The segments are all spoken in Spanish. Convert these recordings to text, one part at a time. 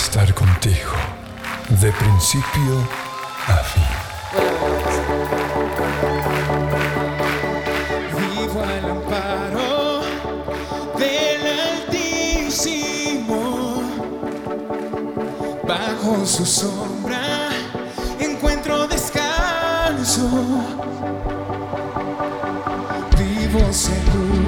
estar contigo de principio a fin. Vivo al amparo del Altísimo, bajo su sombra encuentro descanso. Vivo seguro.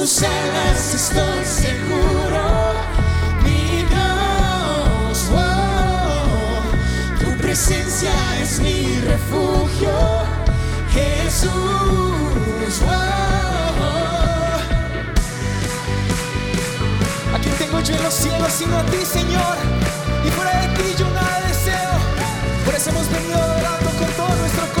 tus alas estoy seguro. Mi Dios, oh, tu presencia es mi refugio. Jesús, oh. Aquí tengo yo en los cielos sino a ti, Señor. Y fuera de ti yo nada deseo. Por eso hemos venido adorando con todo nuestro corazón.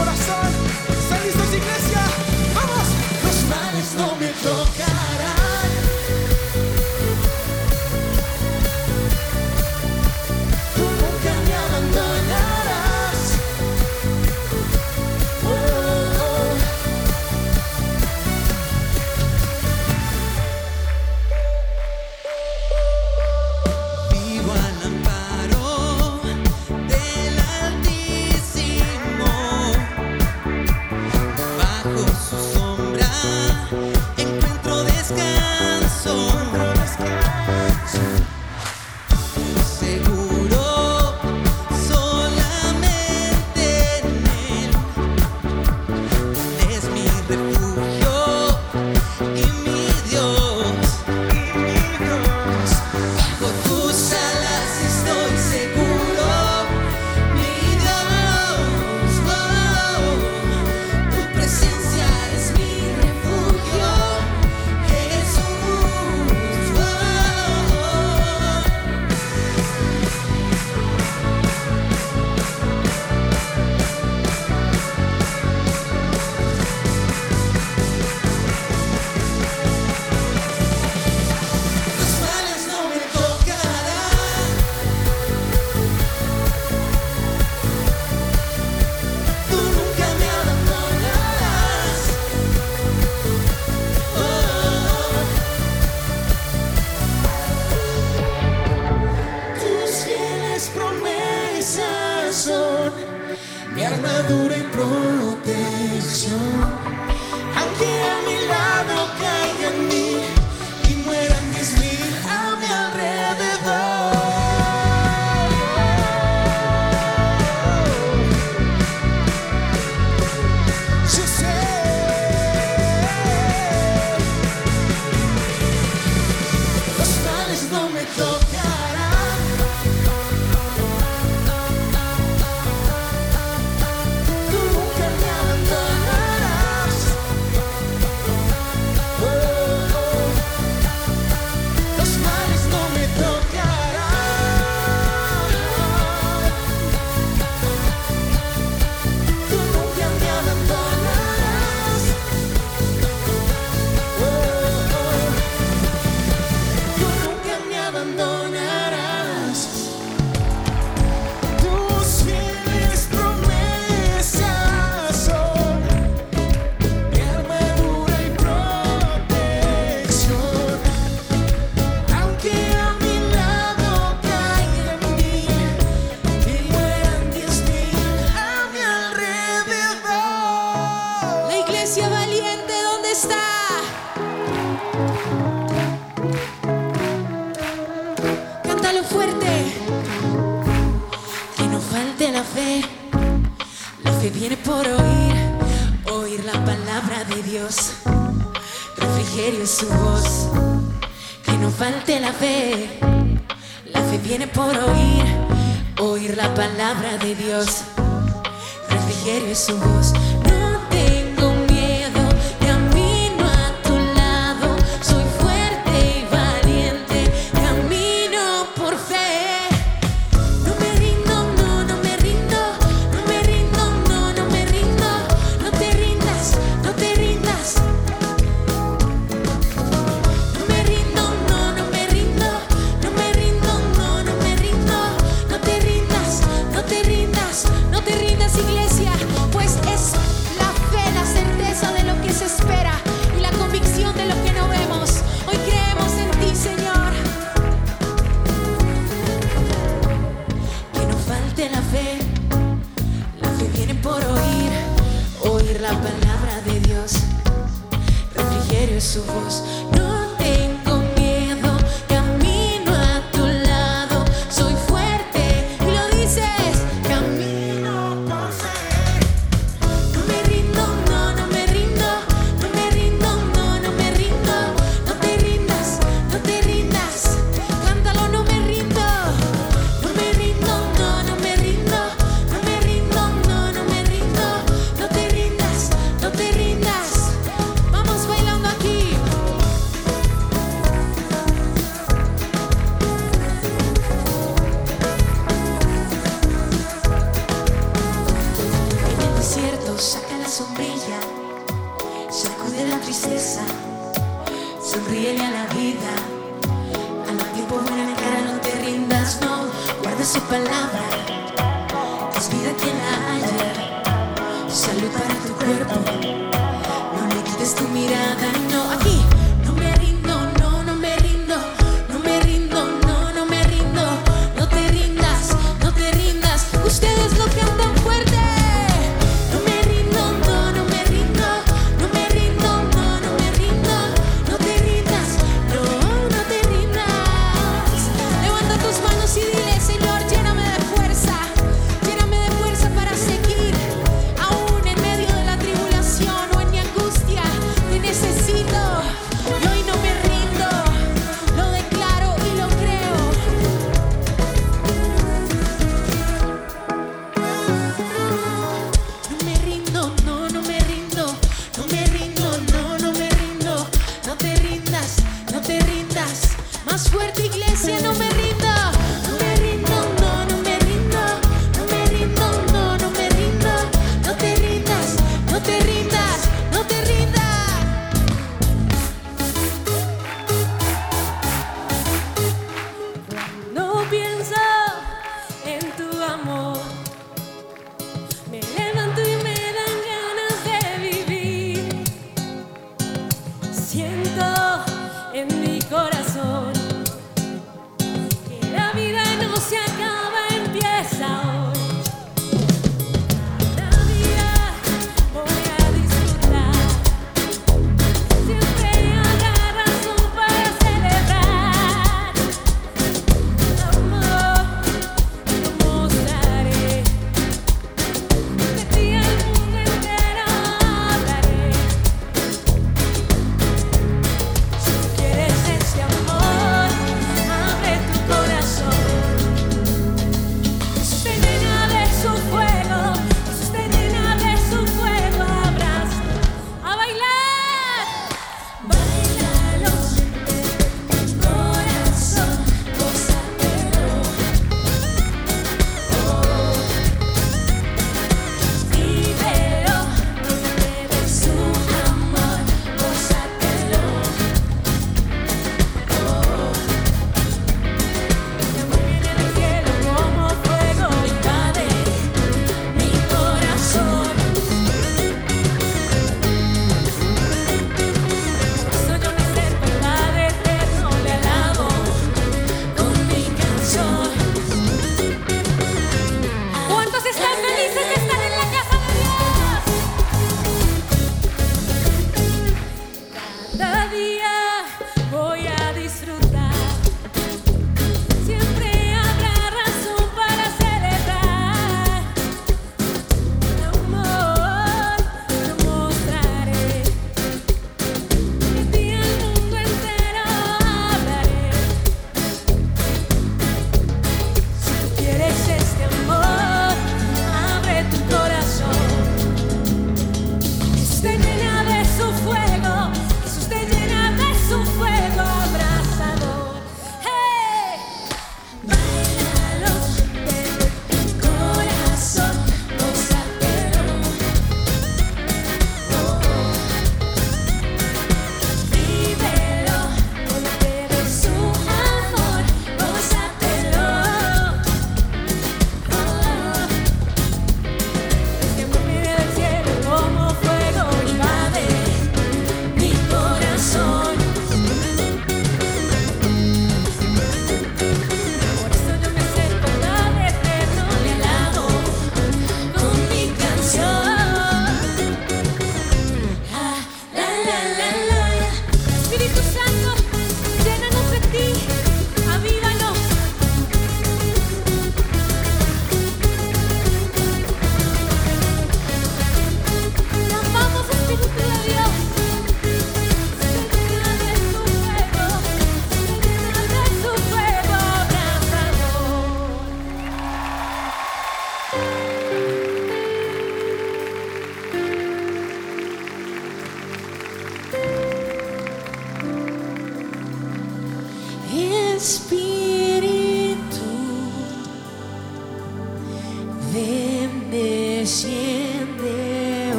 querer seu rosto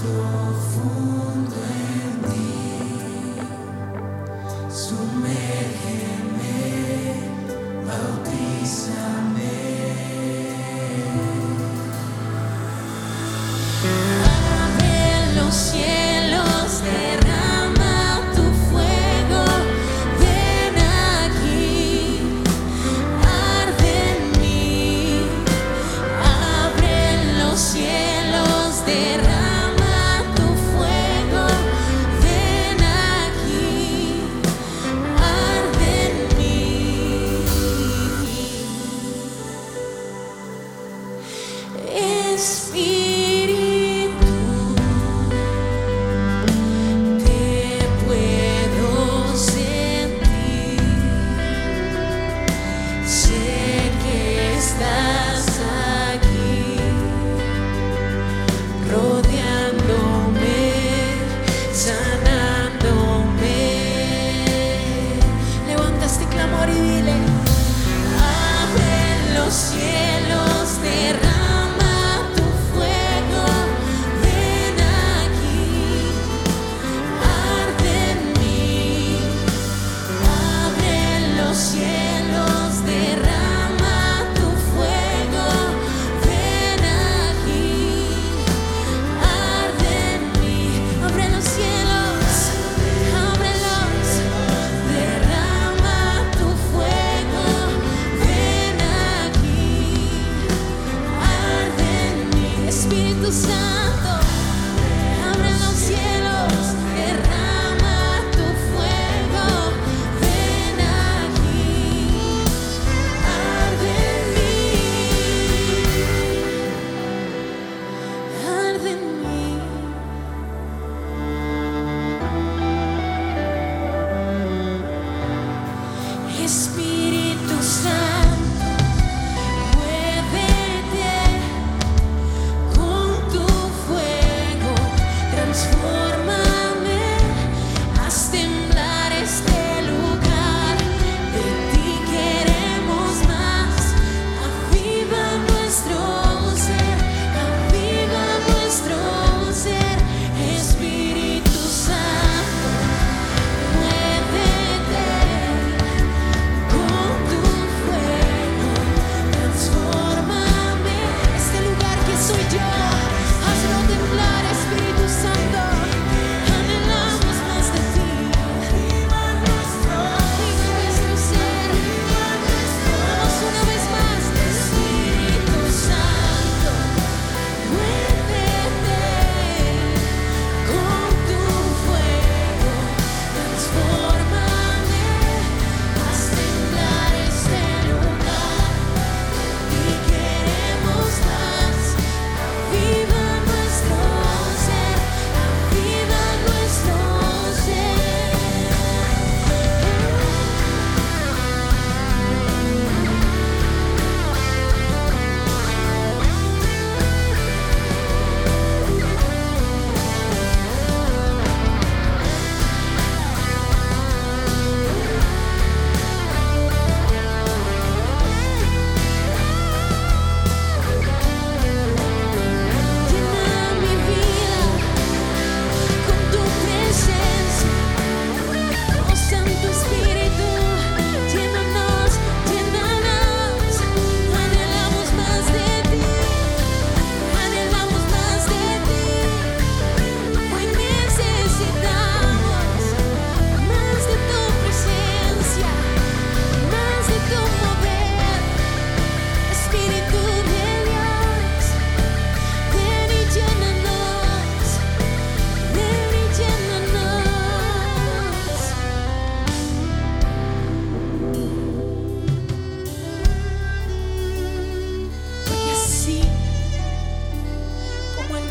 profundo en ti. Sumérgeme,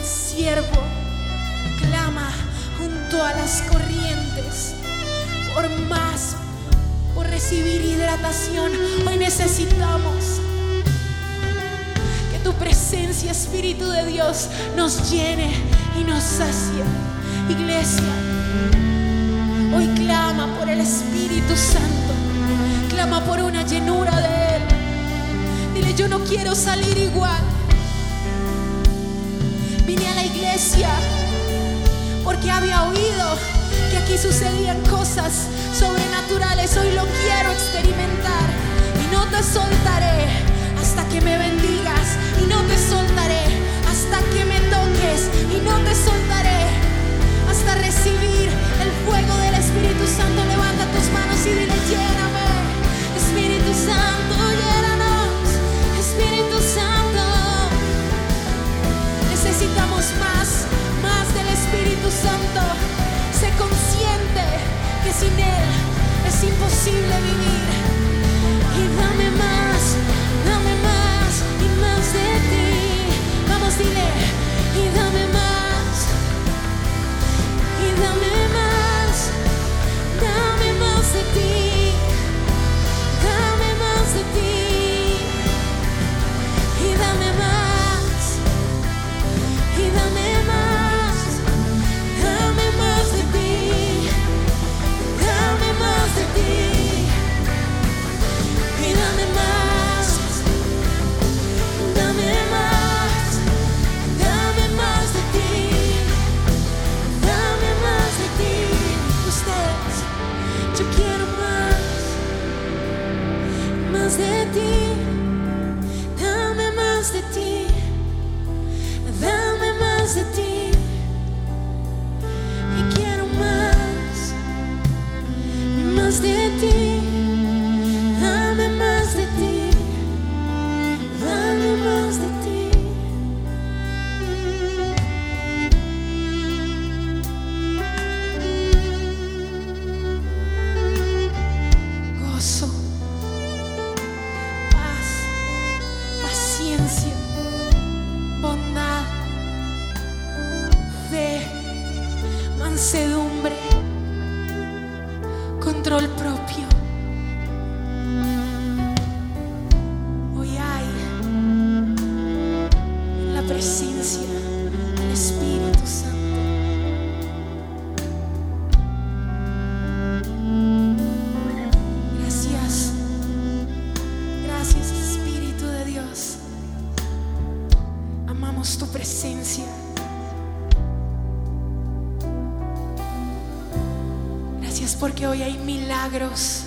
siervo clama junto a las corrientes por más, por recibir hidratación. Hoy necesitamos que tu presencia, Espíritu de Dios, nos llene y nos sacie. Iglesia, hoy clama por el Espíritu Santo, clama por una llenura de Él. Dile, yo no quiero salir igual. Vine a la iglesia porque había oído que aquí sucedían cosas sobrenaturales. Hoy lo quiero experimentar y no te soltaré hasta que me bendigas y no te soltaré hasta que me toques y no te soltaré hasta recibir el fuego del Espíritu Santo. Levanta tus manos y dile, lléname, Espíritu Santo, Necesitamos más, más del Espíritu Santo. Sé consciente que sin Él es imposible vivir. Y dame más, dame más y más de ti. Vamos, dile, y dame más, y dame más, dame más de ti, milagros,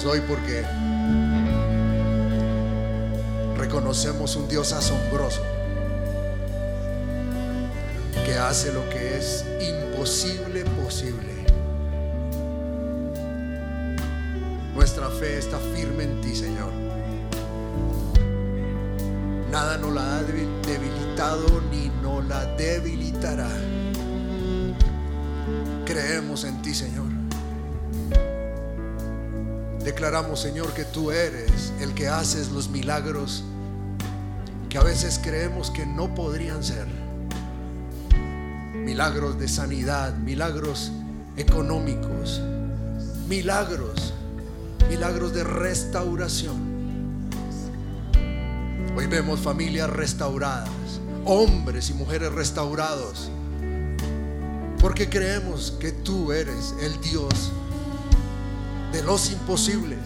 celebramos hoy porque reconocemos un Dios asombroso que hace lo que es imposible posible. Nuestra fe está firme en ti, Señor. Nada nos la ha debilitado ni nos la debilitará. Creemos en ti, Señor. Declaramos, Señor, que tú eres el que haces los milagros que a veces creemos que no podrían ser. Milagros de sanidad, milagros económicos, milagros, milagros de restauración. Hoy vemos familias restauradas, hombres y mujeres restaurados, porque creemos que tú eres el Dios de los imposibles.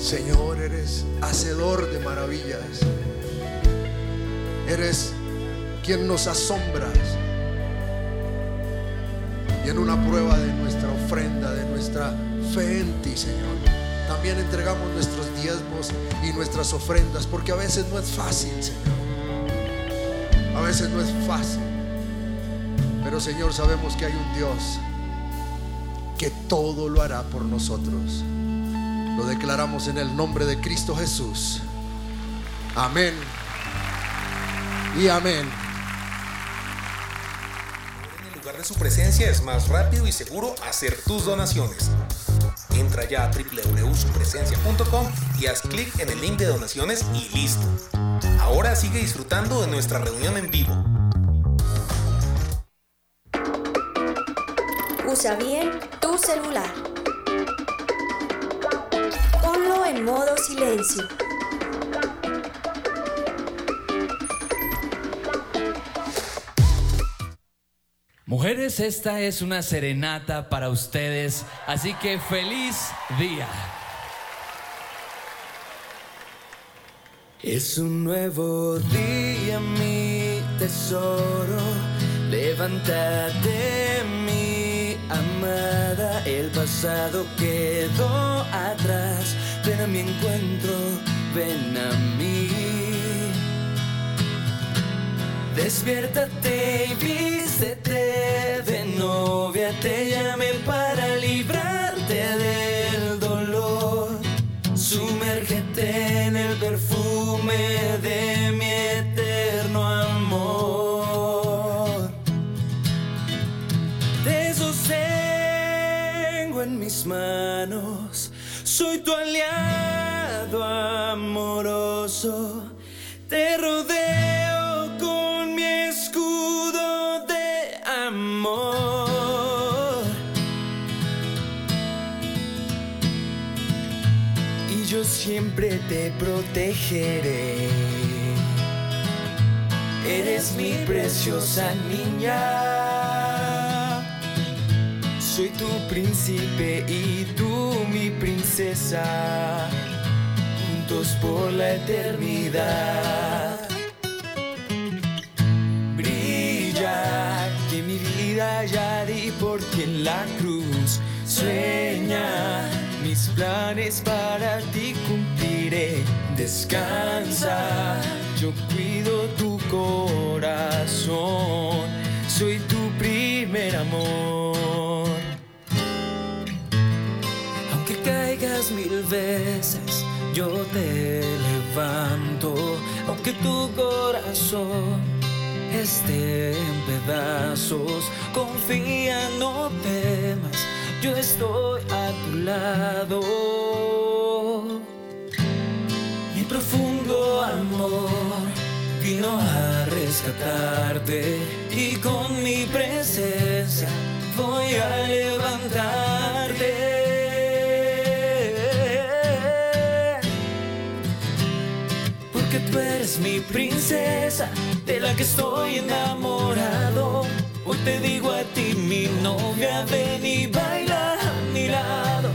Señor, eres hacedor de maravillas. Eres quien nos asombras. Y en una prueba de nuestra ofrenda, de nuestra fe en ti, Señor, también entregamos nuestros diezmos y nuestras ofrendas, porque a veces no es fácil, Señor. A veces no es fácil. Pero Señor, sabemos que hay un Dios que todo lo hará por nosotros. Lo declaramos en el nombre de Cristo Jesús. Amén. Y amén. En el lugar de su presencia es más rápido y seguro hacer tus donaciones. Entra ya a www.supresencia.com y haz clic en el link de donaciones y listo. Ahora sigue disfrutando de nuestra reunión en vivo. Usa bien tu celular. Ponlo en modo silencio. Mujeres, esta es una serenata para ustedes, así que feliz día. Es un nuevo día, mi tesoro. Levántate, amada. El pasado quedó atrás. Ven a mi encuentro, ven a mí. Despiértate y vístete de novia. Te llamé para Soy tu aliado amoroso. Te rodeo con mi escudo de amor. y yo siempre te protegeré. Eres mi preciosa niña. Soy tu príncipe y tú mi princesa. Juntos por la eternidad. Brilla que mi vida ya di por ti en la cruz. Sueña mis planes para ti cumpliré. Descansa, yo cuido tu corazón. Soy tu primer amor. Caigas mil veces, yo te levanto. Aunque tu corazón esté en pedazos, confía, no temas. Yo estoy a tu lado. Mi profundo amor vino a rescatarte y con mi presencia voy a levantarte. Tú eres mi princesa, de la que estoy enamorado. Hoy te digo a ti, mi novia, ven y baila a mi lado.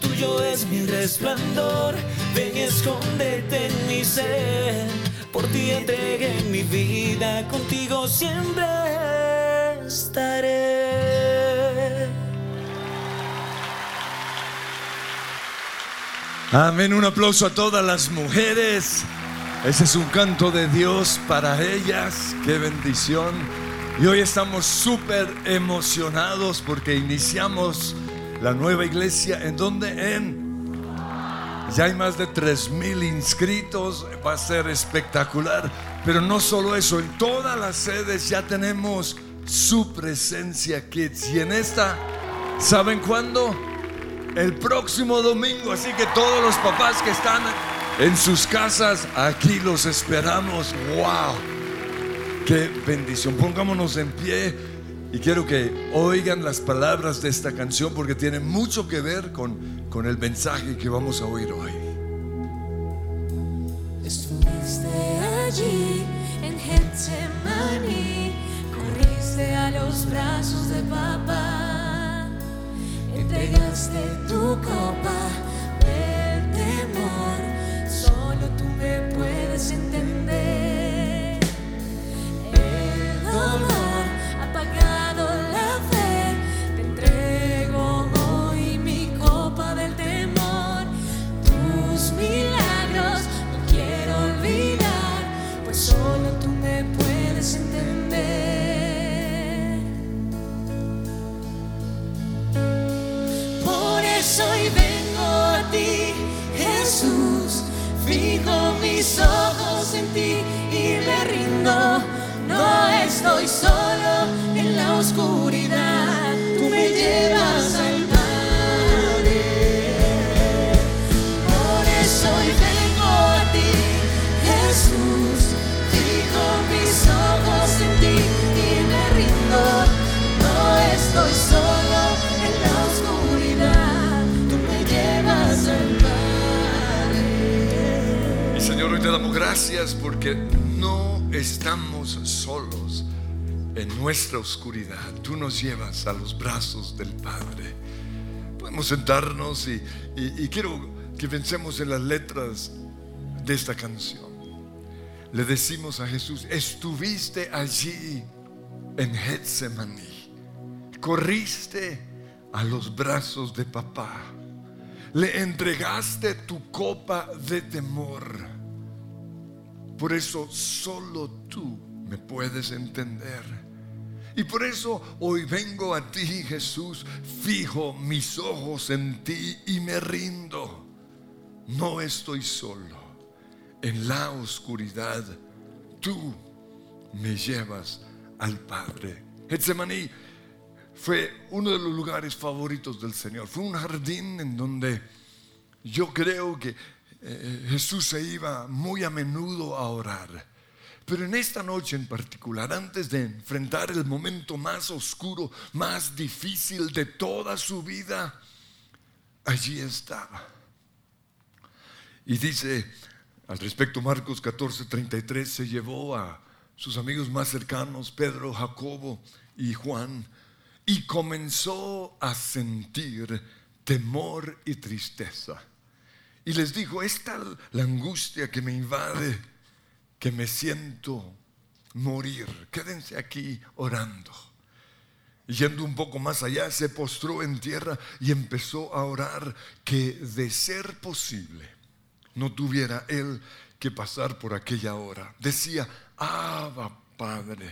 Tuyo es mi resplandor, ven y escóndete en mi ser. Por ti entregué mi vida, contigo siempre estaré. Amén, un aplauso a todas las mujeres. Ese es un canto de Dios para ellas. Qué bendición. Y hoy estamos súper emocionados porque iniciamos la nueva iglesia. ¿En dónde? En... Ya hay más de 3 mil inscritos. Va a ser espectacular. Pero no solo eso, en todas las sedes ya tenemos su presencia Kids. Y en esta, ¿saben cuándo? el próximo domingo. Así que todos los papás que están en sus casas, aquí los esperamos. ¡Wow! ¡Qué bendición! Pongámonos en pie y quiero que oigan las palabras de esta canción porque tiene mucho que ver con, con el mensaje que vamos a oír hoy. Estuviste allí en Getsemaní, corriste a los brazos de papá, entregaste tu copa me puedes entender. El dolor ha pagado la fe, te entrego hoy mi copa del temor. Tus milagros no quiero olvidar, pues solo tú me puedes entender. Por eso hoy vengo a ti, Jesús. Fijo mis ojos en ti y me rindo. No estoy solo en la oscuridad. Tú me llevas al Damos gracias porque no estamos solos en nuestra oscuridad. Tú nos llevas a los brazos del Padre. Podemos sentarnos y quiero que pensemos en las letras de esta canción. Le decimos a Jesús, estuviste allí en Getsemaní, corriste a los brazos de papá, le entregaste tu copa de temor. Por eso solo tú me puedes entender. Y por eso hoy vengo a ti, Jesús, fijo mis ojos en ti y me rindo. No estoy solo en la oscuridad. Tú me llevas al Padre. Getsemaní fue uno de los lugares favoritos del Señor. Fue un jardín en donde yo creo que eh, Jesús se iba muy a menudo a orar. Pero en esta noche en particular, antes de enfrentar el momento más oscuro, más difícil de toda su vida, allí estaba. Y dice al respecto Marcos 14, 33, se llevó a sus amigos más cercanos, Pedro, Jacobo y Juan, y comenzó a sentir temor y tristeza. Y les dijo, es tal la angustia que me invade que me siento morir. Quédense aquí orando. Yendo un poco más allá, se postró en tierra y empezó a orar que de ser posible no tuviera él que pasar por aquella hora. Decía, Abba Padre,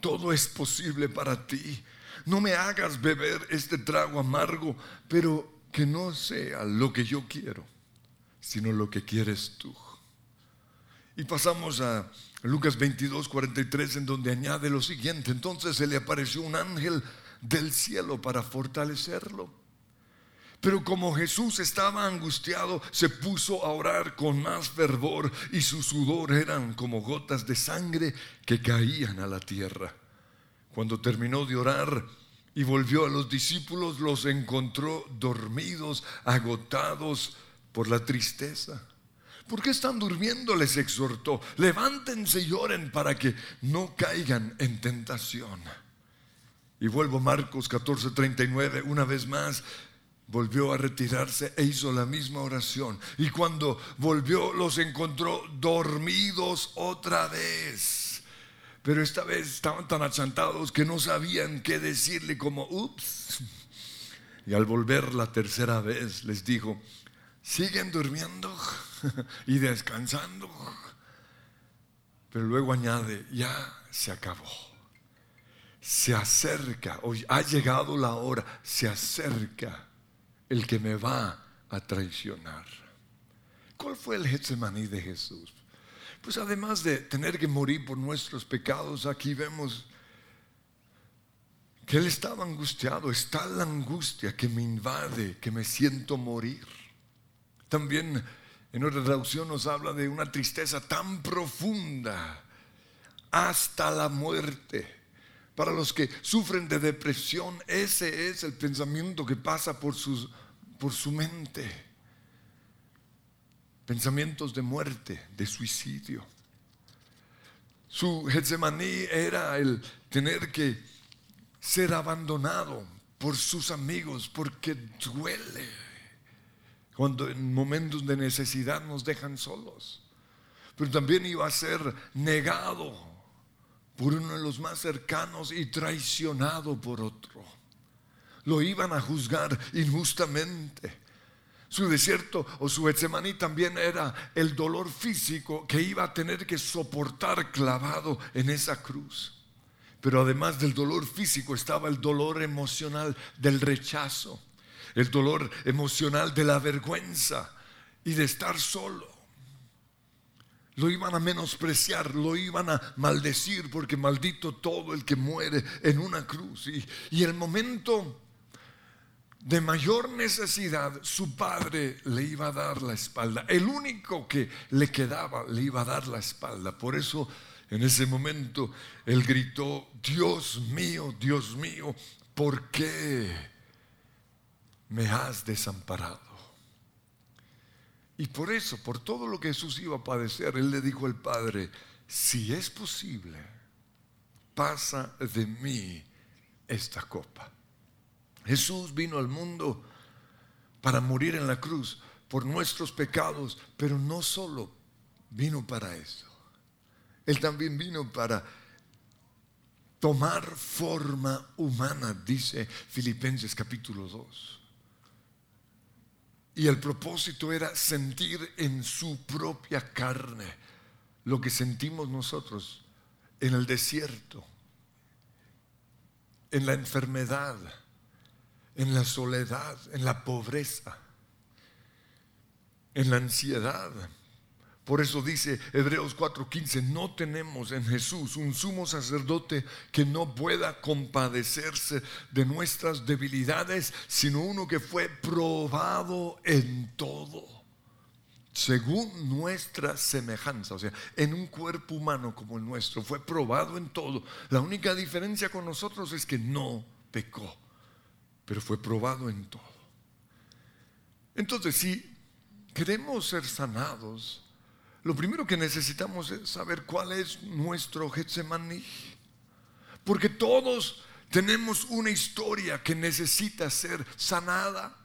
todo es posible para ti. No me hagas beber este trago amargo, pero que no sea lo que yo quiero, sino lo que quieres tú. Y pasamos a Lucas 22, 43, en donde añade lo siguiente. Entonces se le apareció un ángel del cielo para fortalecerlo. Pero como Jesús estaba angustiado, se puso a orar con más fervor y su sudor eran como gotas de sangre que caían a la tierra. Cuando terminó de orar y volvió a los discípulos, los encontró dormidos, agotados por la tristeza. ¿Por qué están durmiendo? Les exhortó. Levántense y oren para que no caigan en tentación. Y vuelvo a Marcos 14:39, una vez más, volvió a retirarse e hizo la misma oración. Y cuando volvió los encontró dormidos otra vez. Pero esta vez estaban tan achantados que no sabían qué decirle como, ups. Y al volver la tercera vez les dijo, ¿siguen durmiendo y descansando? Pero luego añade, ya se acabó. Se acerca, hoy ha llegado la hora, se acerca el que me va a traicionar. ¿Cuál fue el Getsemaní de Jesús? Pues además de tener que morir por nuestros pecados, aquí vemos que él estaba angustiado, está la angustia que me invade, que me siento morir. También en otra traducción nos habla de una tristeza tan profunda hasta la muerte. Para los que sufren de depresión, ese es el pensamiento que pasa por, por su mente. Pensamientos de muerte, de suicidio. Su Getsemaní era el tener que ser abandonado por sus amigos, porque duele cuando en momentos de necesidad nos dejan solos. Pero también iba a ser negado por uno de los más cercanos y traicionado por otro. Lo iban a juzgar injustamente. Su desierto o su Getsemaní también era el dolor físico que iba a tener que soportar clavado en esa cruz. Pero además del dolor físico estaba el dolor emocional del rechazo. El dolor emocional de la vergüenza y de estar solo. Lo iban a menospreciar, lo iban a maldecir, porque maldito todo el que muere en una cruz. Y, y el momento de mayor necesidad, su padre le iba a dar la espalda. El único que le quedaba le iba a dar la espalda. Por eso en ese momento él gritó, Dios mío, Dios mío, ¿por qué me has desamparado? Y por eso, por todo lo que Jesús iba a padecer, él le dijo al Padre, si es posible, pasa de mí esta copa. Jesús vino al mundo para morir en la cruz por nuestros pecados, pero no solo vino para eso. Él también vino para tomar forma humana, dice Filipenses capítulo 2. Y el propósito era sentir en su propia carne lo que sentimos nosotros en el desierto, en la enfermedad, en la soledad, en la pobreza, en la ansiedad. Por eso dice Hebreos 4:15, no tenemos en Jesús un sumo sacerdote que no pueda compadecerse de nuestras debilidades, sino uno que fue probado en todo, según nuestra semejanza, o sea, en un cuerpo humano como el nuestro, fue probado en todo. La única diferencia con nosotros es que no pecó pero fue probado en todo. Entonces, si queremos ser sanados, lo primero que necesitamos es saber cuál es nuestro Getsemaní. Porque todos tenemos una historia que necesita ser sanada.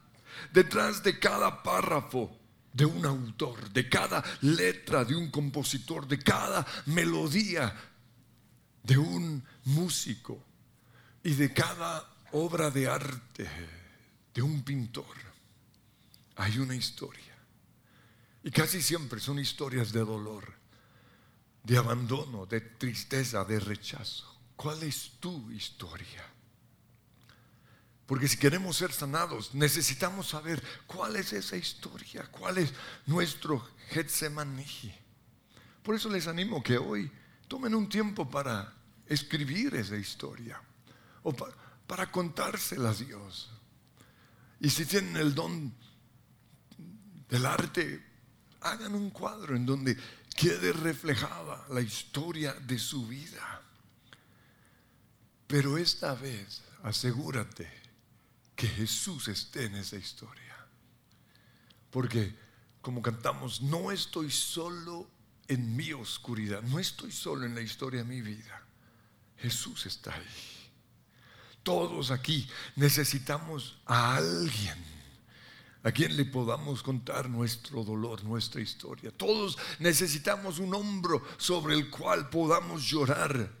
Detrás de cada párrafo de un autor, de cada letra de un compositor, de cada melodía de un músico y de cada obra de arte de un pintor, hay una historia. Y casi siempre son historias de dolor, de abandono, de tristeza, de rechazo. ¿Cuál es tu historia? Porque si queremos ser sanados, necesitamos saber cuál es esa historia, cuál es nuestro Getsemaní. Por eso les animo que hoy tomen un tiempo para escribir esa historia. O para, para contársela a Dios. Y si tienen el don del arte, hagan un cuadro en donde quede reflejada la historia de su vida. Pero esta vez asegúrate que Jesús esté en esa historia. Porque, como cantamos, no estoy solo en mi oscuridad, no estoy solo en la historia de mi vida. Jesús está ahí. Todos aquí necesitamos a alguien a quien le podamos contar nuestro dolor, nuestra historia. Todos necesitamos un hombro sobre el cual podamos llorar.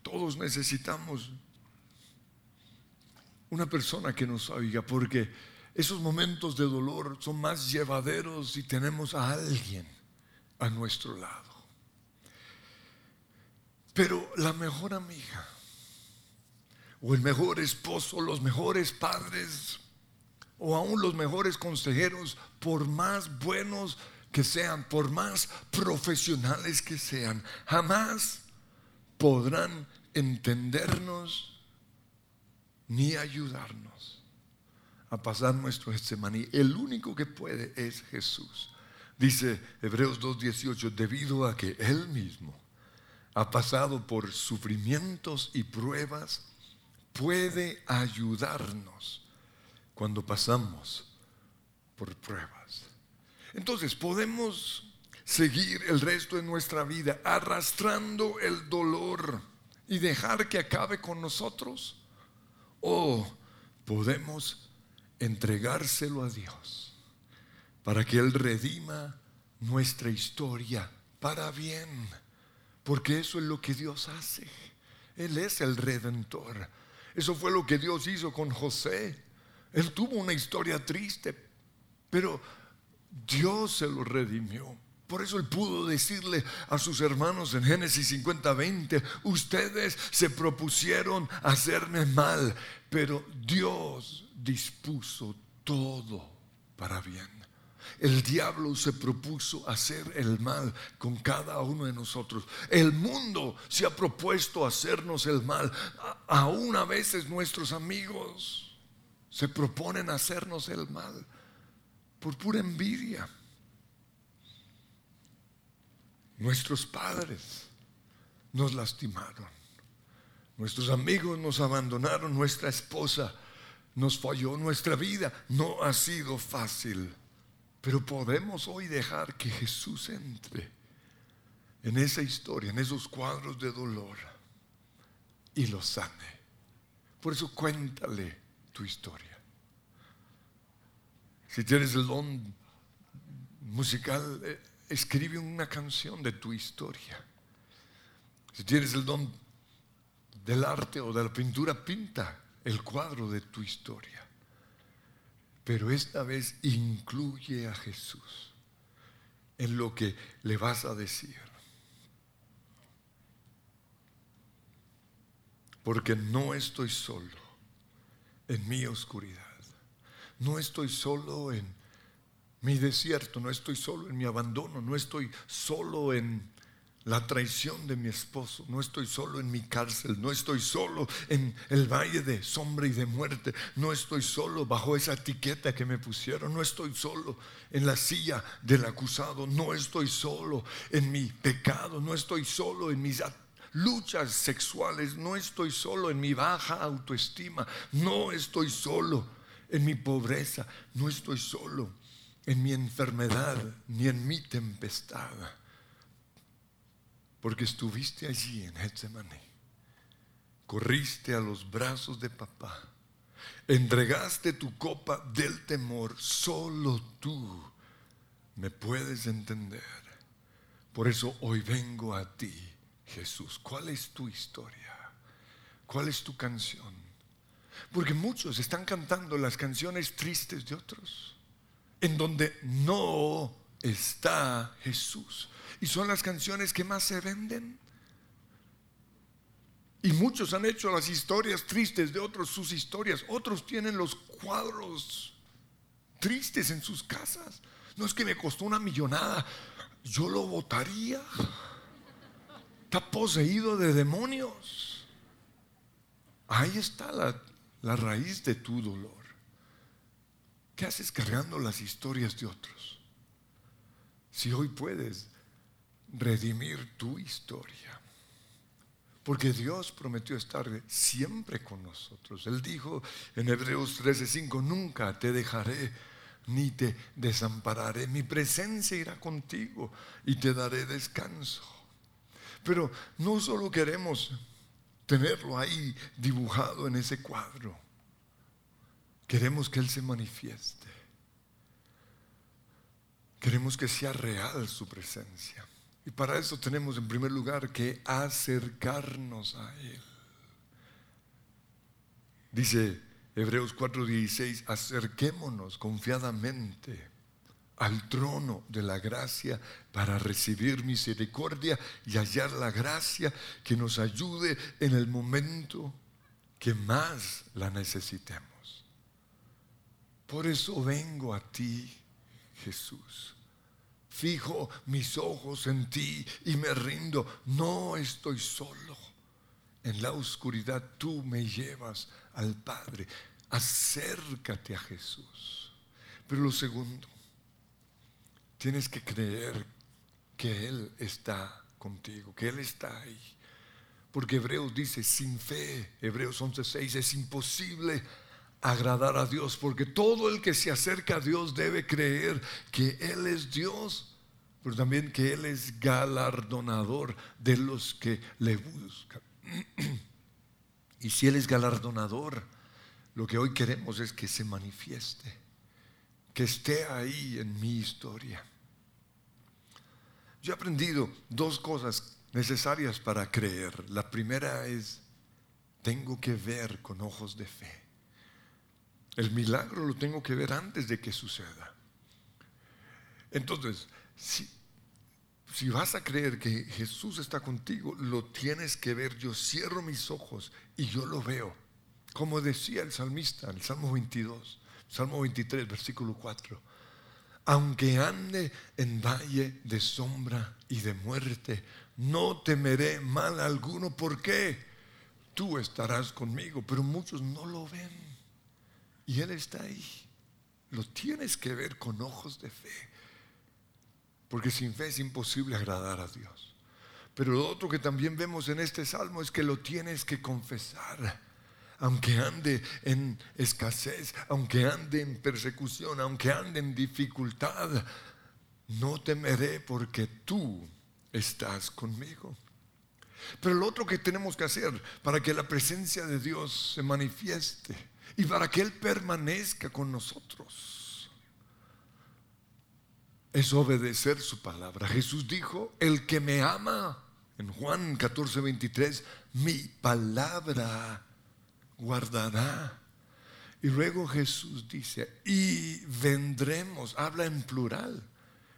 Todos necesitamos una persona que nos oiga, porque esos momentos de dolor son más llevaderos si tenemos a alguien a nuestro lado. Pero la mejor amiga o el mejor esposo, los mejores padres, o aún los mejores consejeros, por más buenos que sean, por más profesionales que sean, jamás podrán entendernos ni ayudarnos a pasar nuestro Getsemaní. El único que puede es Jesús. Dice Hebreos 2.18, debido a que Él mismo ha pasado por sufrimientos y pruebas, puede ayudarnos cuando pasamos por pruebas. Entonces podemos seguir el resto de nuestra vida arrastrando el dolor y dejar que acabe con nosotros o podemos entregárselo a Dios para que Él redima nuestra historia para bien, porque eso es lo que Dios hace. Él es el redentor. Eso fue lo que Dios hizo con José. Él tuvo una historia triste, pero Dios se lo redimió. Por eso él pudo decirle a sus hermanos en Génesis 50, 20, ustedes se propusieron hacerme mal, pero Dios dispuso todo para bien. El diablo se propuso hacer el mal con cada uno de nosotros. El mundo se ha propuesto hacernos el mal. Aún a veces nuestros amigos se proponen hacernos el mal por pura envidia. Nuestros padres nos lastimaron. Nuestros amigos nos abandonaron. Nuestra esposa nos falló. Nuestra vida no ha sido fácil. Pero podemos hoy dejar que Jesús entre en esa historia, en esos cuadros de dolor y los sane. Por eso cuéntale tu historia. Si tienes el don musical, eh, escribe una canción de tu historia. Si tienes el don del arte o de la pintura, pinta el cuadro de tu historia. Pero esta vez incluye a Jesús en lo que le vas a decir. Porque no estoy solo en mi oscuridad. No estoy solo en mi desierto, no estoy solo en mi abandono, no estoy solo en la traición de mi esposo, no estoy solo en mi cárcel, no estoy solo en el valle de sombra y de muerte, no estoy solo bajo esa etiqueta que me pusieron, no estoy solo en la silla del acusado, no estoy solo en mi pecado, no estoy solo en mis luchas sexuales, no estoy solo en mi baja autoestima, no estoy solo en mi pobreza, no estoy solo en mi enfermedad ni en mi tempestad, porque estuviste allí en Getsemaní, corriste a los brazos de papá, entregaste tu copa del temor, solo tú me puedes entender. Por eso hoy vengo a ti, Jesús. ¿Cuál es tu historia? ¿Cuál es tu canción? Porque muchos están cantando las canciones tristes de otros, en donde no está Jesús. Y son las canciones que más se venden. Y muchos han hecho las historias tristes de otros sus historias. Otros tienen los cuadros tristes en sus casas. No es que me costó una millonada. Yo lo votaría. Está poseído de demonios. Ahí está la, la raíz de tu dolor. ¿Qué haces cargando las historias de otros? Si hoy puedes redimir tu historia. Porque Dios prometió estar siempre con nosotros. Él dijo en Hebreos 13:5, nunca te dejaré ni te desampararé. Mi presencia irá contigo y te daré descanso. Pero no solo queremos tenerlo ahí dibujado en ese cuadro. Queremos que Él se manifieste. Queremos que sea real su presencia. Y para eso tenemos en primer lugar que acercarnos a Él. Dice Hebreos 4:16, acerquémonos confiadamente al trono de la gracia para recibir misericordia y hallar la gracia que nos ayude en el momento que más la necesitemos. Por eso vengo a ti, Jesús. Fijo mis ojos en ti y me rindo. No estoy solo. En la oscuridad tú me llevas al Padre. Acércate a Jesús. Pero lo segundo, tienes que creer que Él está contigo, que Él está ahí. Porque Hebreos dice, sin fe, Hebreos 11:6, es imposible agradar a Dios, porque todo el que se acerca a Dios debe creer que Él es Dios, pero también que Él es galardonador de los que le buscan. Y si Él es galardonador, lo que hoy queremos es que se manifieste, que esté ahí en mi historia. Yo he aprendido dos cosas necesarias para creer. La primera es, tengo que ver con ojos de fe. El milagro lo tengo que ver antes de que suceda. Entonces, si, vas a creer que Jesús está contigo, lo tienes que ver. Yo cierro mis ojos y yo lo veo. Como decía el salmista, el Salmo 22, Salmo 23, versículo 4. Aunque ande en valle de sombra y de muerte, no temeré mal alguno. ¿Por qué? Tú estarás conmigo, pero muchos no lo ven. Y Él está ahí. Lo tienes que ver con ojos de fe. Porque sin fe es imposible agradar a Dios. Pero lo otro que también vemos en este salmo es que lo tienes que confesar. Aunque ande en escasez, aunque ande en persecución, aunque ande en dificultad, no temeré porque tú estás conmigo. Pero lo otro que tenemos que hacer para que la presencia de Dios se manifieste y para que Él permanezca con nosotros es obedecer su palabra. Jesús dijo, el que me ama, en Juan 14, 23, mi palabra guardará. Y luego Jesús dice, y vendremos, habla en plural,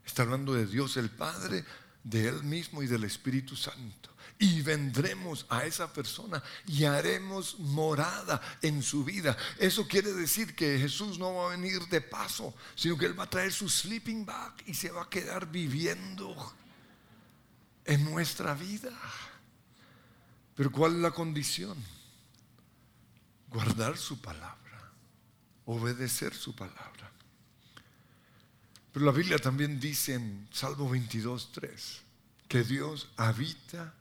está hablando de Dios el Padre, de Él mismo y del Espíritu Santo. Y vendremos a esa persona y haremos morada en su vida. Eso quiere decir que Jesús no va a venir de paso, sino que Él va a traer su sleeping bag y se va a quedar viviendo en nuestra vida. Pero ¿cuál es la condición? Guardar su palabra, obedecer su palabra. Pero la Biblia también dice en Salmo 22, 3, que Dios habita,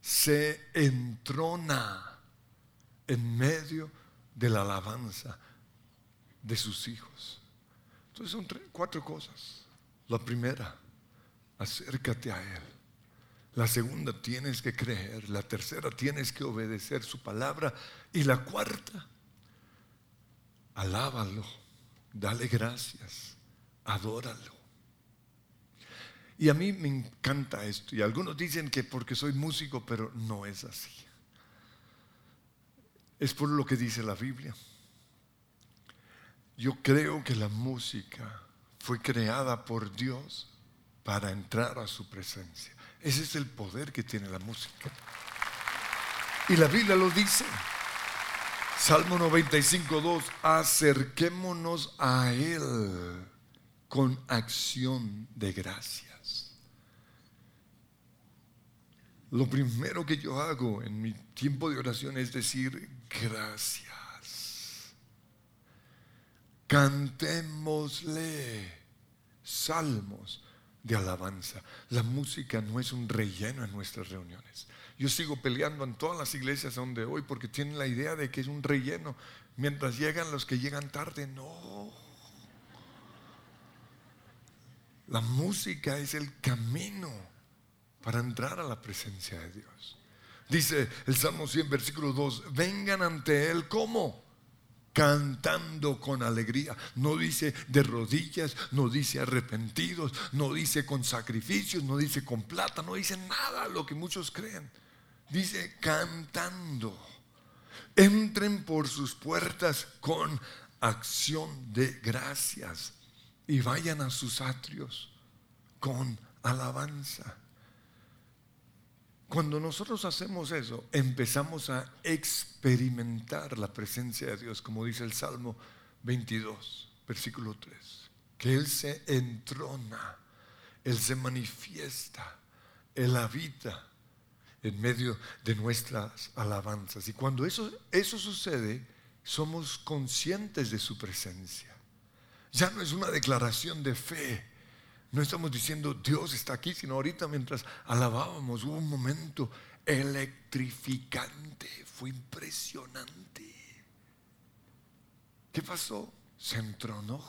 se entrona en medio de la alabanza de sus hijos. Entonces son cuatro cosas. La primera, acércate a Él. La segunda, tienes que creer. La tercera, tienes que obedecer su palabra. Y la cuarta, alábalo, dale gracias, adóralo. Y a mí me encanta esto. Y algunos dicen que porque soy músico, pero no es así. Es por lo que dice la Biblia. Yo creo que la música fue creada por Dios para entrar a su presencia. Ese es el poder que tiene la música. Y la Biblia lo dice. Salmo 95.2, acerquémonos a Él con acción de gracias. Lo primero que yo hago en mi tiempo de oración es decir gracias. Cantémosle salmos de alabanza. La música no es un relleno en nuestras reuniones. Yo sigo peleando en todas las iglesias donde voy porque tienen la idea de que es un relleno. Mientras llegan los que llegan tarde, no. La música es el camino para entrar a la presencia de Dios. Dice el Salmo 100, versículo 2, vengan ante Él como cantando con alegría. No dice de rodillas, no dice arrepentidos, no dice con sacrificios, no dice con plata, no dice nada lo que muchos creen. Dice cantando. Entren por sus puertas con acción de gracias y vayan a sus atrios con alabanza. Cuando nosotros hacemos eso, empezamos a experimentar la presencia de Dios, como dice el Salmo 22, versículo 3, que Él se entrona, Él se manifiesta, Él habita en medio de nuestras alabanzas. Y cuando eso, eso sucede, somos conscientes de su presencia. Ya no es una declaración de fe, no estamos diciendo Dios está aquí, sino ahorita mientras alabábamos hubo un momento electrificante, fue impresionante. ¿Qué pasó? Se entronó.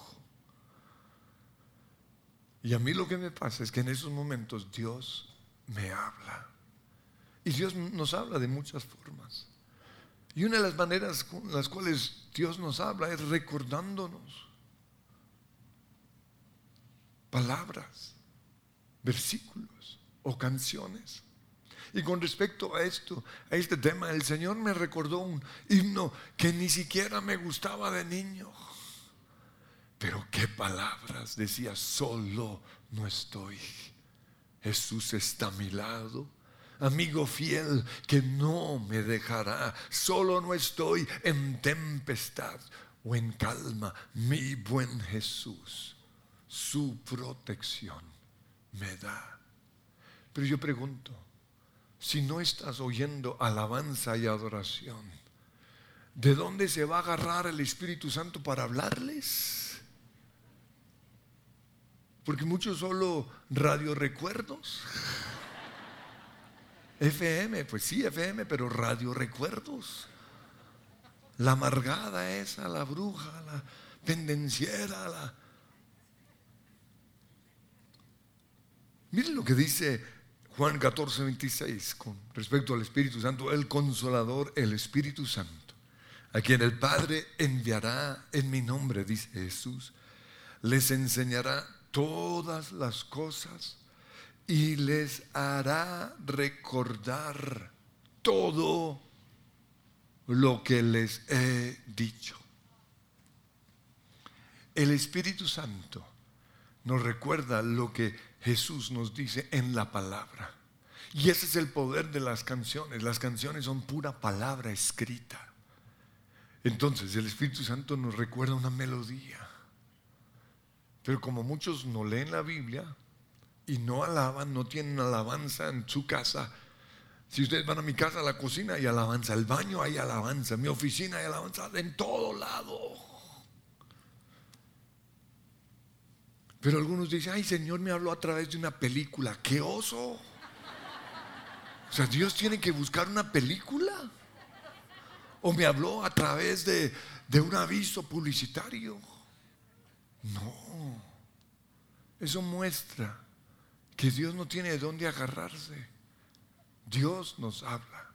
Y a mí lo que me pasa es que en esos momentos Dios me habla. Y Dios nos habla de muchas formas. Y una de las maneras con las cuales Dios nos habla es recordándonos palabras, versículos o canciones. Y con respecto a esto, a este tema, el Señor me recordó un himno que ni siquiera me gustaba de niño. Pero qué palabras, decía, solo no estoy Jesús está a mi lado. Amigo fiel que no me dejará. Solo no estoy en tempestad o en calma. Mi buen Jesús, su protección me da. Pero yo pregunto, si no estás oyendo alabanza y adoración, ¿de dónde se va a agarrar el Espíritu Santo para hablarles? Porque muchos solo radio recuerdos. FM, pues sí, FM, pero radio recuerdos. La amargada esa, la bruja, la pendenciera, la... Miren lo que dice Juan 14, 26 con respecto al Espíritu Santo, el consolador, el Espíritu Santo, a quien el Padre enviará en mi nombre, dice Jesús, les enseñará todas las cosas y les hará recordar todo lo que les he dicho. El Espíritu Santo nos recuerda lo que Jesús nos dice en la palabra. Y ese es el poder de las canciones. Las canciones son pura palabra escrita. Entonces el Espíritu Santo nos recuerda una melodía. Pero como muchos no leen la Biblia y no alaban, no tienen alabanza en su casa, si ustedes van a mi casa, a la cocina hay alabanza, el baño hay alabanza, mi oficina hay alabanza, en todo lado. Pero algunos dicen, ay Señor me habló a través de una película, qué oso. O sea, Dios tiene que buscar una película. O me habló a través de, de un aviso publicitario. No. Eso muestra que Dios no tiene de dónde agarrarse. Dios nos habla.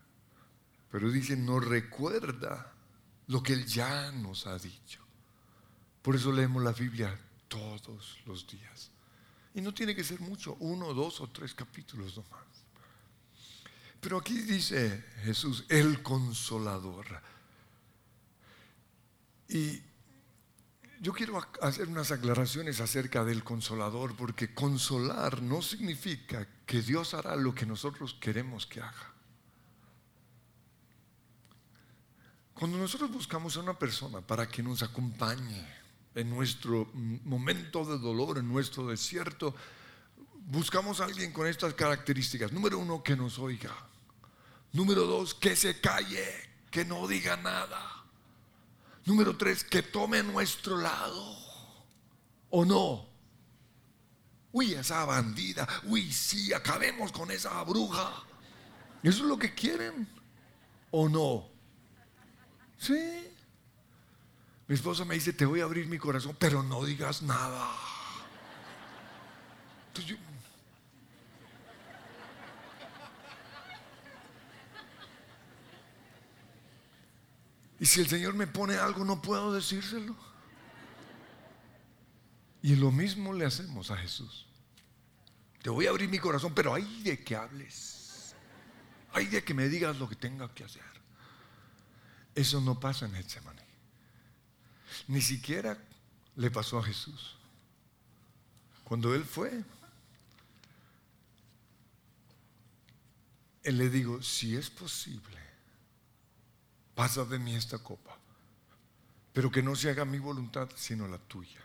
Pero dice, no recuerda lo que Él ya nos ha dicho. Por eso leemos la Biblia todos los días. Y no tiene que ser mucho, uno, dos o tres capítulos nomás. Pero aquí dice Jesús, el consolador. Y yo quiero hacer unas aclaraciones acerca del consolador, porque consolar no significa que Dios hará lo que nosotros queremos que haga. Cuando nosotros buscamos a una persona para que nos acompañe en nuestro momento de dolor, en nuestro desierto, buscamos a alguien con estas características. Número uno, que nos oiga. Número dos, que se calle, que no diga nada. Número tres, que tome nuestro lado. ¿O no? Uy, esa bandida. Uy, sí, acabemos con esa bruja. ¿Eso es lo que quieren? ¿O no? Sí. Mi esposa me dice, te voy a abrir mi corazón, pero no digas nada. Entonces yo, Y si el Señor me pone algo, no puedo decírselo. Y lo mismo le hacemos a Jesús. Te voy a abrir mi corazón, pero hay de que hables. Hay de que me digas lo que tenga que hacer. Eso no pasa en Getsemaní. Ni siquiera le pasó a Jesús. Cuando Él fue, Él le dijo, si es posible, pasa de mí esta copa, pero que no se haga mi voluntad sino la tuya.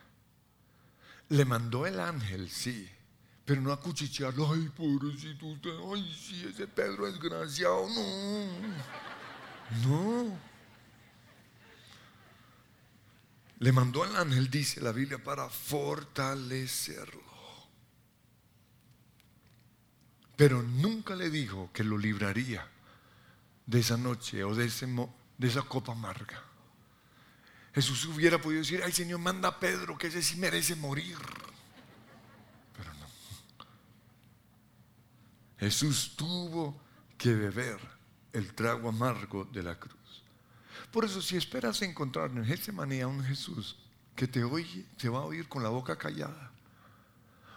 Le mandó el ángel, sí, pero no a cuchichearlo, ay, pobrecito usted, ay, sí, ese Pedro es desgraciado, no, no. Le mandó al ángel, dice la Biblia, para fortalecerlo. Pero nunca le dijo que lo libraría de esa noche o de esa copa amarga. Jesús hubiera podido decir, ay Señor, manda a Pedro, que ese sí merece morir. Pero no. Jesús tuvo que beber el trago amargo de la cruz. Por eso, si esperas encontrar en Getsemaní a un Jesús que te oye, te va a oír con la boca callada,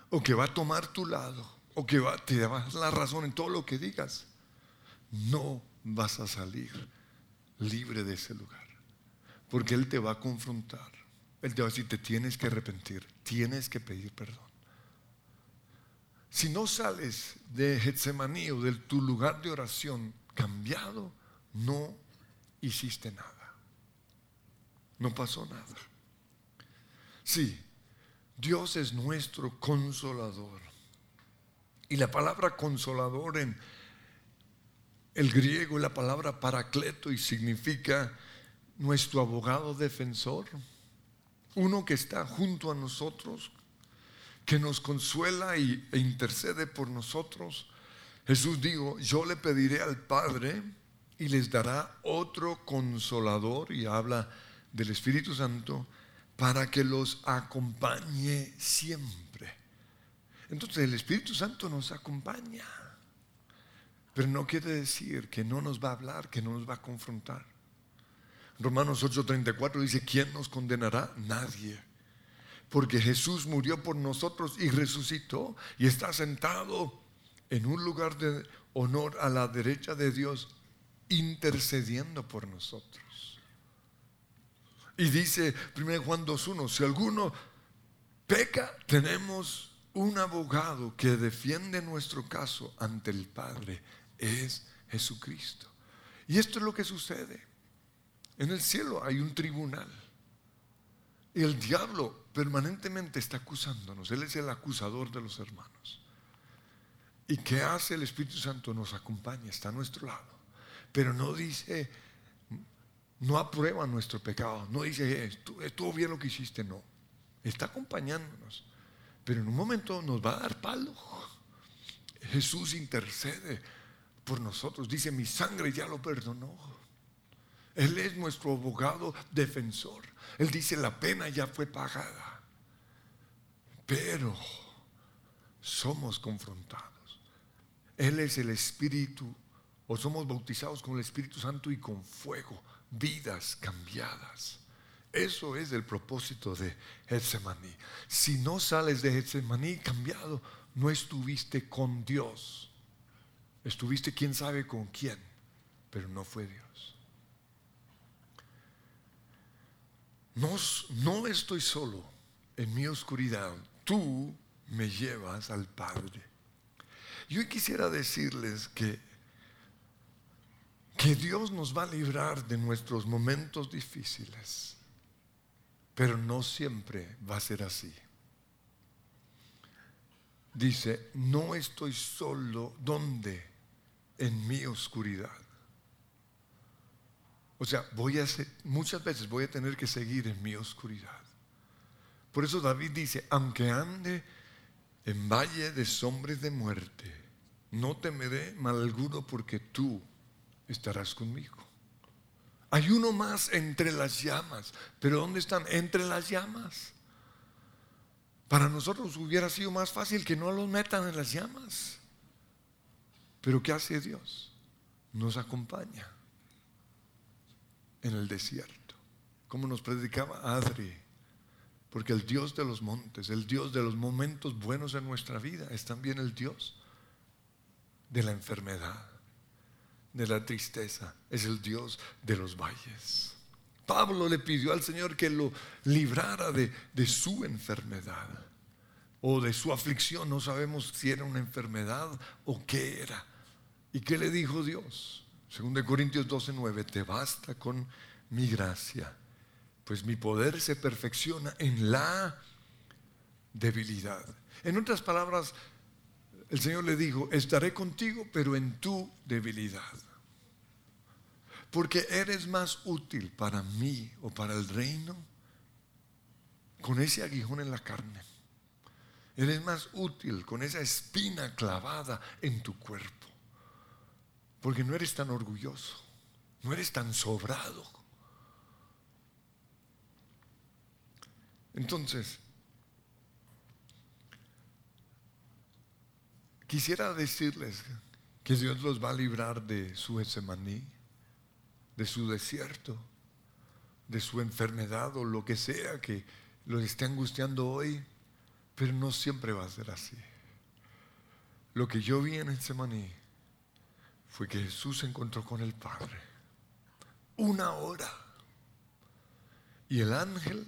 o que va a tomar tu lado, o que va, te va a dar la razón en todo lo que digas, no vas a salir libre de ese lugar. Porque Él te va a confrontar. Él te va a decir, te tienes que arrepentir, tienes que pedir perdón. Si no sales de Getsemaní o de tu lugar de oración cambiado, no hiciste nada. No pasó nada. Sí, Dios es nuestro consolador. Y la palabra consolador en el griego es la palabra paracleto y significa nuestro abogado defensor. Uno que está junto a nosotros, que nos consuela y, e intercede por nosotros. Jesús dijo, yo le pediré al Padre y les dará otro consolador y habla del Espíritu Santo para que los acompañe siempre. Entonces el Espíritu Santo nos acompaña, pero no quiere decir que no nos va a hablar, que no nos va a confrontar. Romanos 8:34 dice, ¿quién nos condenará? Nadie. Porque Jesús murió por nosotros y resucitó y está sentado en un lugar de honor a la derecha de Dios, intercediendo por nosotros. Y dice 1 Juan 2.1, si alguno peca, tenemos un abogado que defiende nuestro caso ante el Padre, es Jesucristo. Y esto es lo que sucede. En el cielo hay un tribunal. Y el diablo permanentemente está acusándonos. Él es el acusador de los hermanos. ¿Y qué hace el Espíritu Santo? Nos acompaña, está a nuestro lado. Pero no dice, no aprueba nuestro pecado, no dice, estuvo bien lo que hiciste, no. Está acompañándonos, pero en un momento nos va a dar palo. Jesús intercede por nosotros, dice, mi sangre ya lo perdonó. Él es nuestro abogado defensor. Él dice, la pena ya fue pagada. Pero somos confrontados. Él es el Espíritu, o somos bautizados con el Espíritu Santo y con fuego vidas cambiadas. Eso es el propósito de Getsemaní. Si no sales de Getsemaní cambiado, no estuviste con Dios. Estuviste quién sabe con quién, pero no fue Dios. No, no estoy solo en mi oscuridad. Tú me llevas al Padre. Yo quisiera decirles que que Dios nos va a librar de nuestros momentos difíciles, pero no siempre va a ser así. Dice, no estoy solo, ¿dónde? En mi oscuridad. O sea, voy a muchas veces voy a tener que seguir en mi oscuridad. Por eso David dice, aunque ande en valle de sombras de muerte, no temeré mal alguno porque tú estarás conmigo. Hay uno más entre las llamas, pero ¿dónde están? Entre las llamas. Para nosotros hubiera sido más fácil que no los metan en las llamas. Pero ¿qué hace Dios? Nos acompaña en el desierto, como nos predicaba Adri, porque el Dios de los montes, el Dios de los momentos buenos en nuestra vida, es también el Dios de la enfermedad de la tristeza, es el Dios de los valles. Pablo le pidió al Señor que lo librara de, de su enfermedad o de su aflicción. No sabemos si era una enfermedad o qué era. ¿Y qué le dijo Dios? Según de Corintios 12, 9, te basta con mi gracia, pues mi poder se perfecciona en la debilidad. En otras palabras, el Señor le dijo, estaré contigo, pero en tu debilidad. Porque eres más útil para mí o para el reino con ese aguijón en la carne. Eres más útil con esa espina clavada en tu cuerpo. Porque no eres tan orgulloso, no eres tan sobrado. Entonces, quisiera decirles que Dios los va a librar de su Getsemaní de su desierto, de su enfermedad o lo que sea que los esté angustiando hoy, pero no siempre va a ser así. Lo que yo vi en ese maní fue que Jesús se encontró con el Padre una hora y el ángel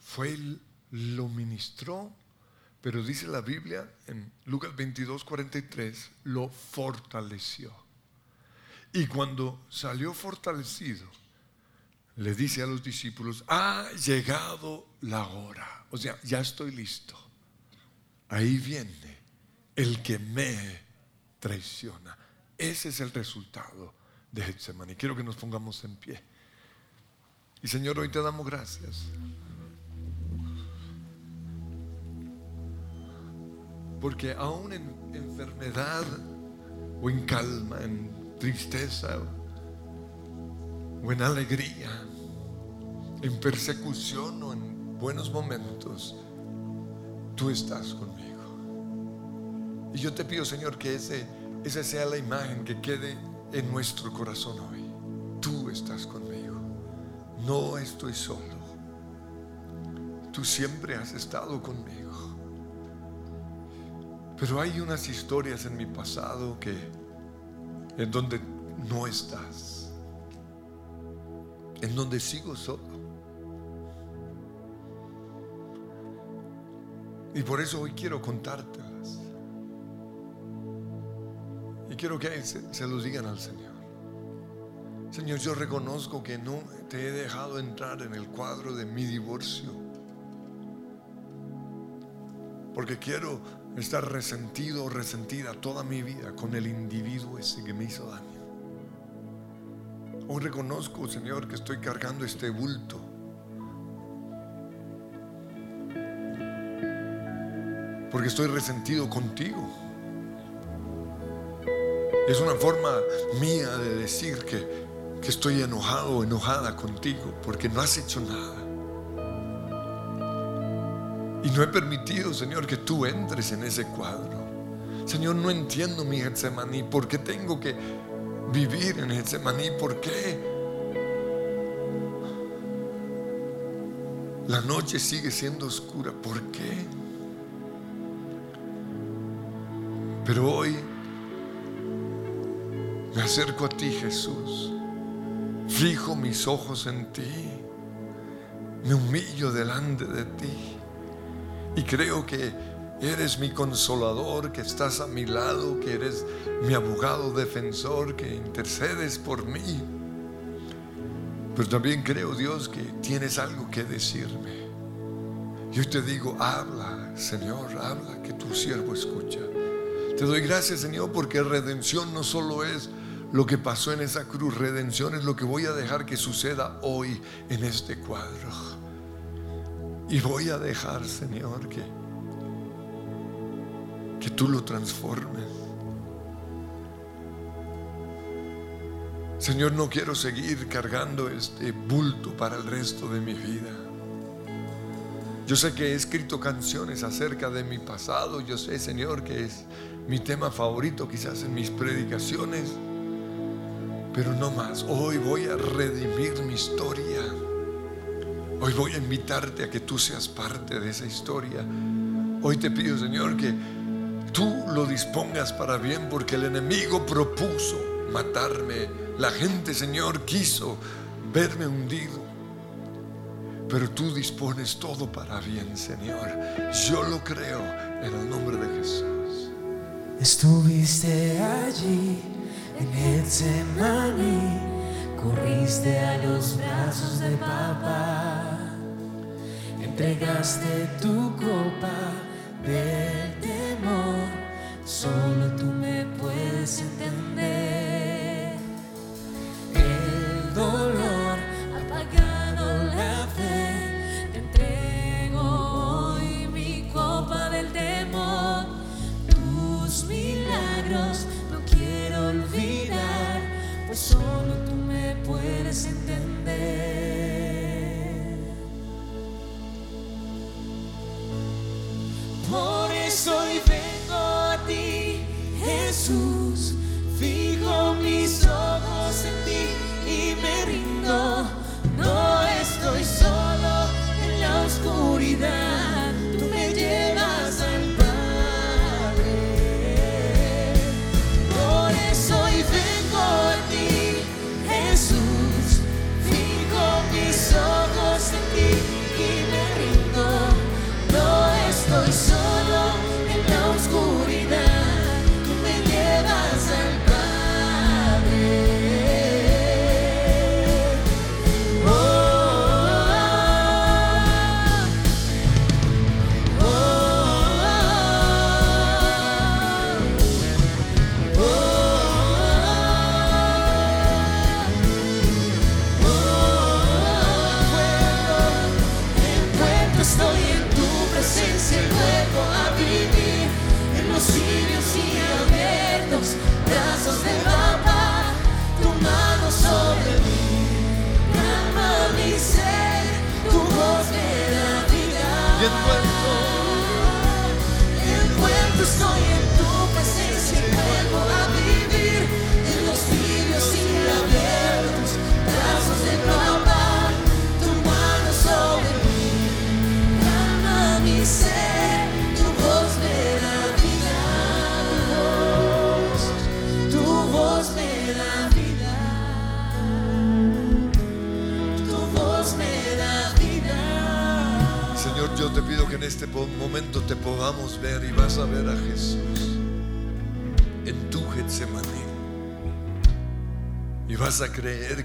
fue lo ministró, Pero dice la Biblia en Lucas 22, 43, lo fortaleció. Y cuando salió fortalecido, le dice a los discípulos, ha llegado la hora. O sea, ya estoy listo. Ahí viene el que me traiciona. Ese es el resultado de Getsemaní. Quiero que nos pongamos en pie. Y Señor, hoy te damos gracias. Porque aún en enfermedad o en calma, en tristeza o en alegría, en persecución o en buenos momentos, tú estás conmigo. Y yo te pido, Señor, que ese, esa sea la imagen que quede en nuestro corazón hoy. Tú estás conmigo. No estoy solo. Tú siempre has estado conmigo. Pero hay unas historias en mi pasado que en donde no estás. En donde sigo solo. Y por eso hoy quiero contártelas. Y quiero que se, se los digan al Señor. Señor, yo reconozco que no te he dejado entrar en el cuadro de mi divorcio. Porque quiero estar resentido o resentida toda mi vida con el individuo ese que me hizo daño. Hoy reconozco, Señor, que estoy cargando este bulto. Porque estoy resentido contigo. Es una forma mía de decir que, que estoy enojado o enojada contigo porque no has hecho nada. Y no he permitido, Señor, que tú entres en ese cuadro. Señor, no entiendo mi Getsemaní. ¿Por qué tengo que vivir en Getsemaní? ¿Por qué? La noche sigue siendo oscura. ¿Por qué? Pero hoy me acerco a ti, Jesús. Fijo mis ojos en ti. Me humillo delante de ti. Y creo que eres mi consolador, que estás a mi lado, que eres mi abogado defensor, que intercedes por mí. Pero también creo, Dios, que tienes algo que decirme. Yo te digo, habla, Señor, habla, que tu siervo escucha. Te doy gracias, Señor, porque redención no solo es lo que pasó en esa cruz, redención es lo que voy a dejar que suceda hoy en este cuadro. Y voy a dejar, Señor, que, que tú lo transformes. Señor, no quiero seguir cargando este bulto para el resto de mi vida. Yo sé que he escrito canciones acerca de mi pasado. Yo sé, Señor, que es mi tema favorito quizás en mis predicaciones. Pero no más. Hoy voy a redimir mi historia. Hoy voy a invitarte a que tú seas parte de esa historia. Hoy te pido, Señor, que tú lo dispongas para bien porque el enemigo propuso matarme. La gente, Señor, quiso verme hundido. Pero tú dispones todo para bien, Señor. Yo lo creo en el nombre de Jesús. Estuviste allí en Getsemaní, corriste a los brazos de papá, entregaste tu copa del temor, solo tú me puedes entender. El dolor ha apagado la fe, te entrego hoy mi copa del temor, tus milagros no quiero olvidar, pues solo tú me puedes entender.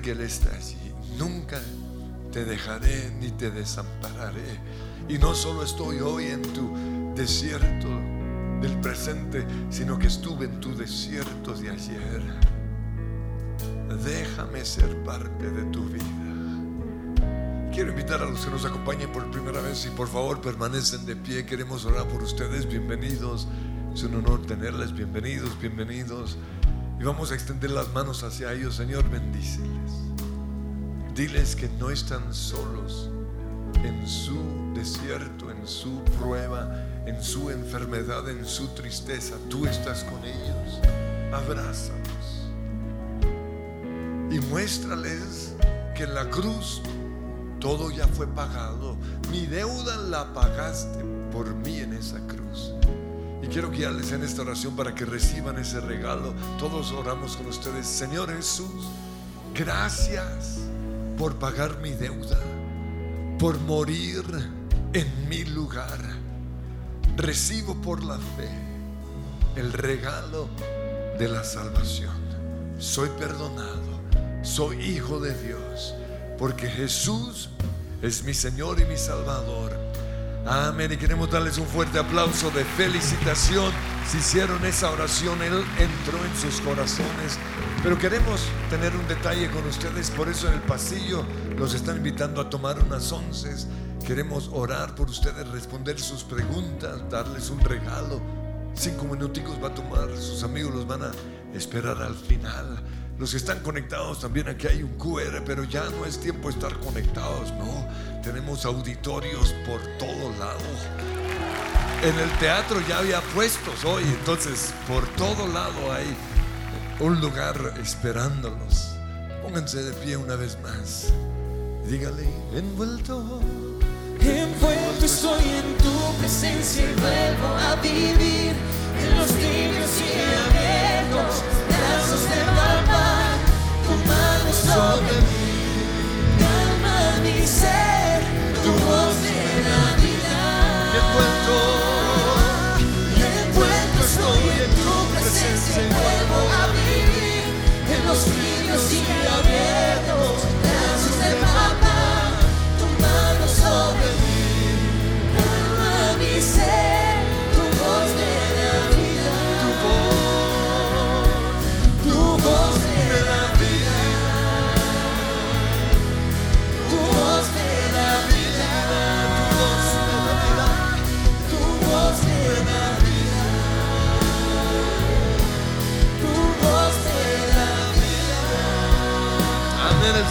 Que Él está allí. Nunca te dejaré ni te desampararé. Y no solo estoy hoy en tu desierto del presente, sino que estuve en tu desierto de ayer. Déjame ser parte de tu vida. Quiero invitar a los que nos acompañen por primera vez y por favor permanecen de pie. Queremos orar por ustedes. Bienvenidos. Es un honor tenerles. Bienvenidos, bienvenidos. Y vamos a extender las manos hacia ellos. Señor, bendíceles. Diles que no están solos en su desierto, en su prueba, en su enfermedad, en su tristeza. Tú estás con ellos. Abrázalos. Y muéstrales que en la cruz todo ya fue pagado. Mi deuda la pagaste por mí en esa cruz. Y quiero guiarles en esta oración para que reciban ese regalo. Todos oramos con ustedes. Señor Jesús, gracias por pagar mi deuda, por morir en mi lugar. Recibo por la fe el regalo de la salvación. Soy perdonado, soy hijo de Dios, porque Jesús es mi Señor y mi Salvador. Amén. Y queremos darles un fuerte aplauso de felicitación. Si hicieron esa oración, Él entró en sus corazones. Pero queremos tener un detalle con ustedes. Por eso en el pasillo los están invitando a tomar unas onces. Queremos orar por ustedes, responder sus preguntas, darles un regalo. Cinco minuticos va a tomar, sus amigos los van a esperar al final. Los que están conectados también aquí hay un QR, pero ya no es tiempo de estar conectados, no. Tenemos auditorios por todos lados. En el teatro ya había puestos hoy, entonces por todo lado hay un lugar esperándolos. Pónganse de pie una vez más. Dígale, envuelto. Envuelto estoy en tu presencia y vuelvo a vivir en los tibios y abiertos sobre mí, calma mi ser, tu voz de la vida. Envuelto.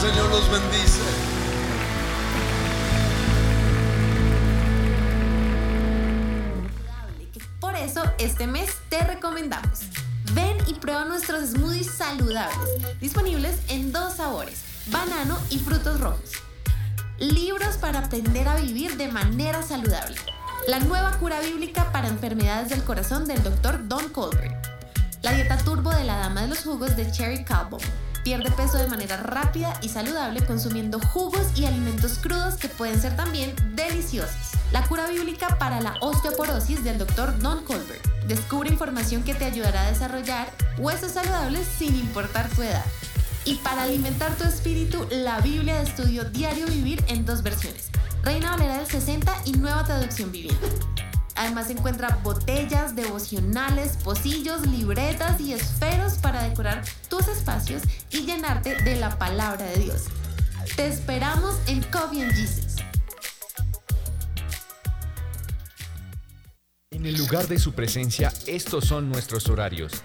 Señor los bendice. Por eso, este mes te recomendamos. Ven y prueba nuestros smoothies saludables, disponibles en dos sabores, banano y frutos rojos. Libros para aprender a vivir de manera saludable. La nueva cura bíblica para enfermedades del corazón del Dr. Don Colbert. La dieta turbo de la dama de los jugos de Cherry Calvo. Pierde peso de manera rápida y saludable consumiendo jugos y alimentos crudos que pueden ser también deliciosos. La cura bíblica para la osteoporosis del Dr. Don Colbert. Descubre información que te ayudará a desarrollar huesos saludables sin importar tu edad. Y para alimentar tu espíritu, la Biblia de estudio Diario Vivir en dos versiones. Reina Valera del 60 y Nueva Traducción Viviente. Además encuentra botellas, devocionales, pocillos, libretas y esferos para decorar tus espacios y llenarte de la palabra de Dios. Te esperamos en Coffee and Jesus. En el lugar de su presencia, estos son nuestros horarios.